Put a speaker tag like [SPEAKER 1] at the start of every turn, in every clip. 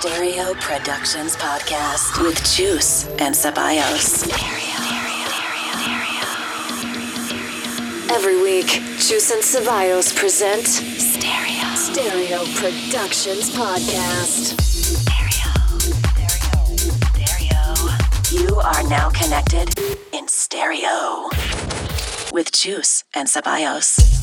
[SPEAKER 1] Stereo Productions podcast with Chus and Ceballos. Every week, Chus and Ceballos present Stereo Stereo Productions podcast. You are now connected in stereo with Chus and Ceballos.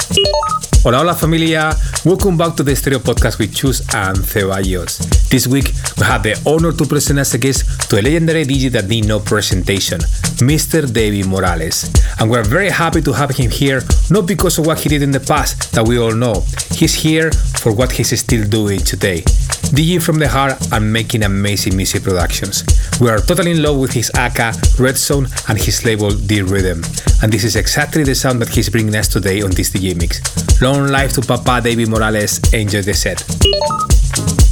[SPEAKER 2] Hola, hola familia. Welcome back to the Stereo Podcast with Chus and Ceballos. This week, we have the honor to present as a guest to a legendary DJ that no presentation, Mr. David Morales. And we're very happy to have him here, not because of what he did in the past, that we all know. He's here for what he's still doing today. DJ from the heart and making amazing music productions. We are totally in love with his AK, Red Zone, and his label, Diridim. And this is exactly the sound that he's bringing us today on this DJ mix. Long life to Papa David Morales. Enjoy the set.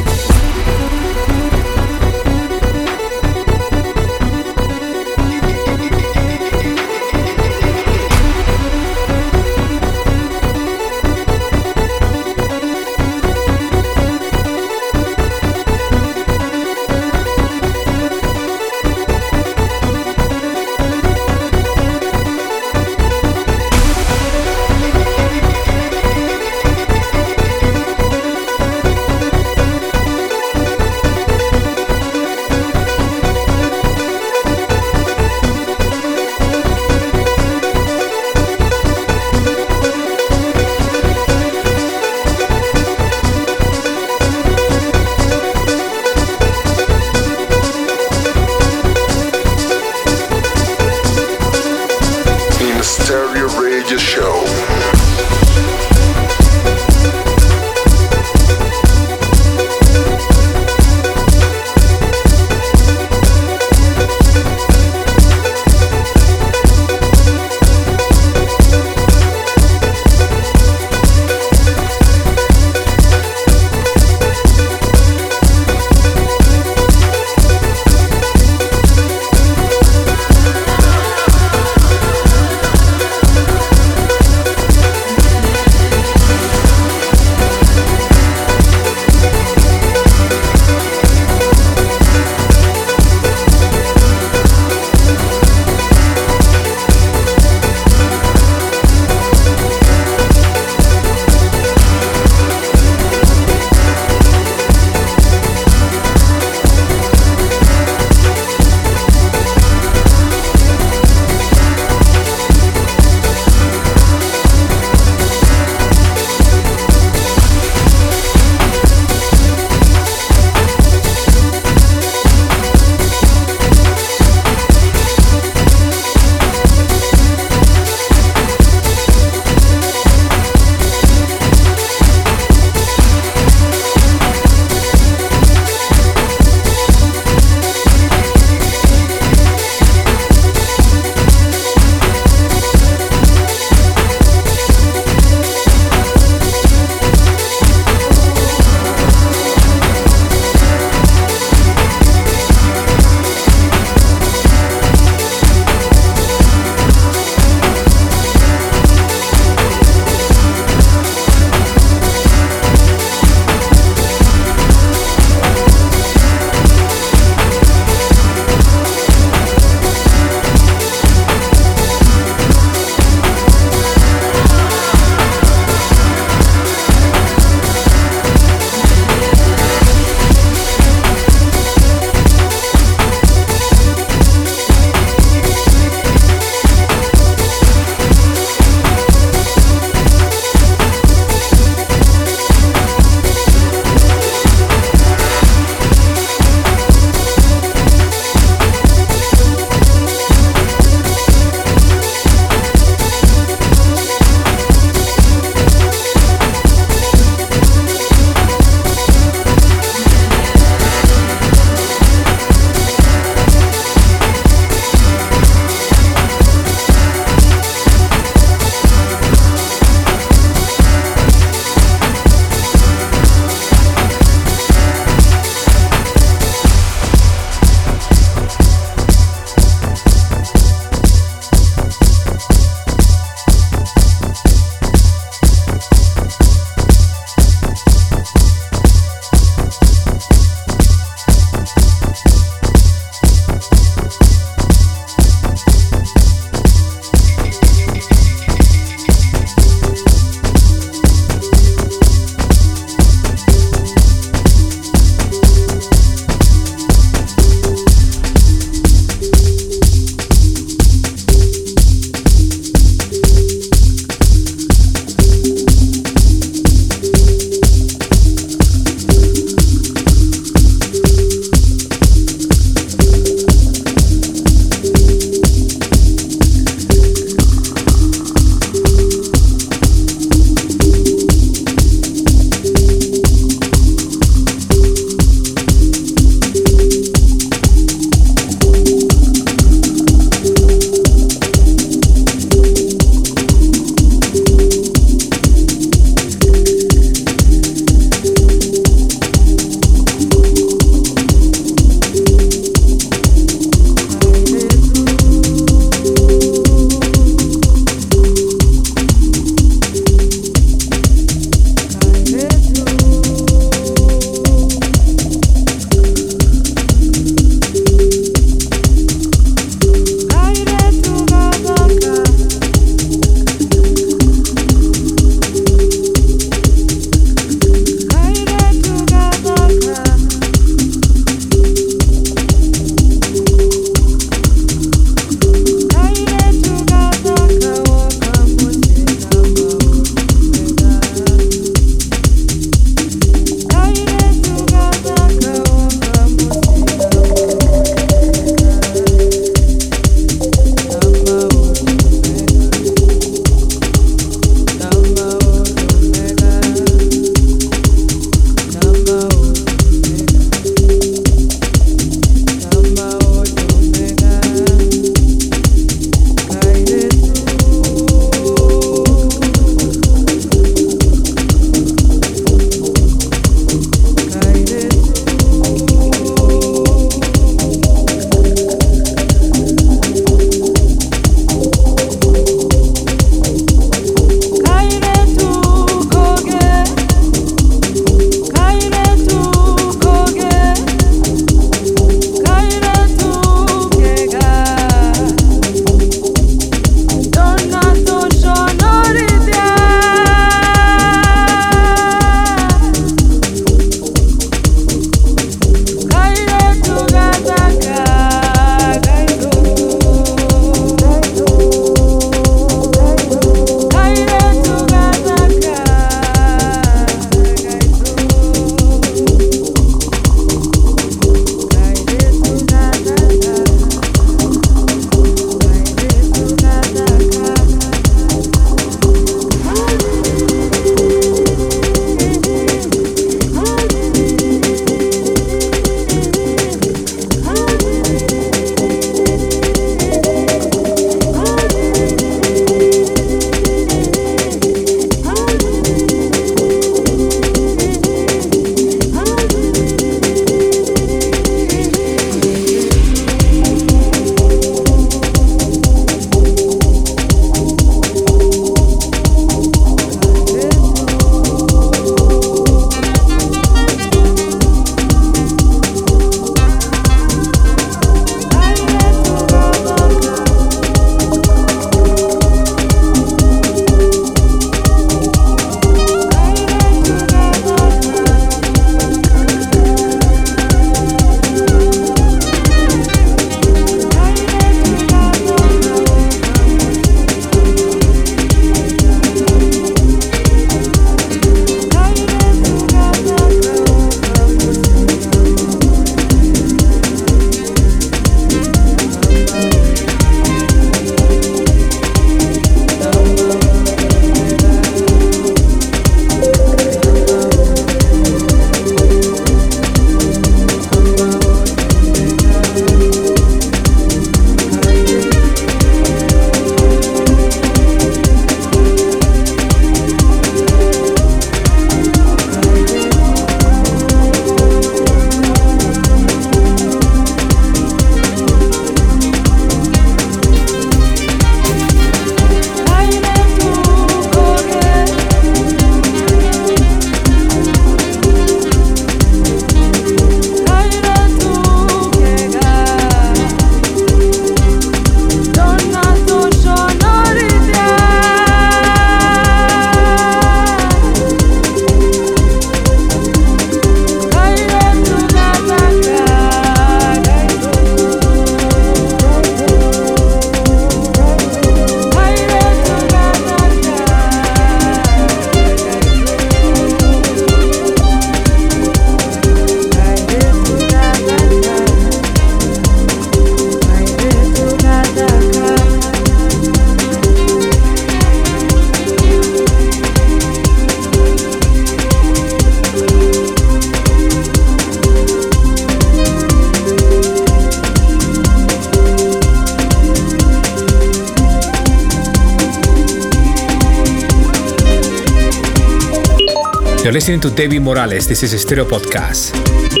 [SPEAKER 2] David Morales. This is Stereo Podcast.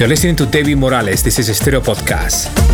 [SPEAKER 2] You're listening to David Morales. This is Stereo Podcast.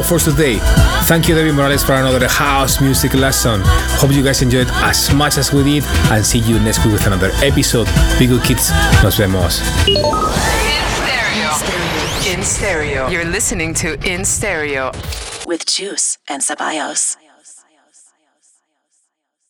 [SPEAKER 2] All for today. Thank you, David Morales, for another house music lesson. Hope you guys enjoyed as much as we did, and see you next week with another episode. Be good kids. Nos vemos.
[SPEAKER 3] In stereo. You're listening to In Stereo
[SPEAKER 1] with Chus and Ceballos.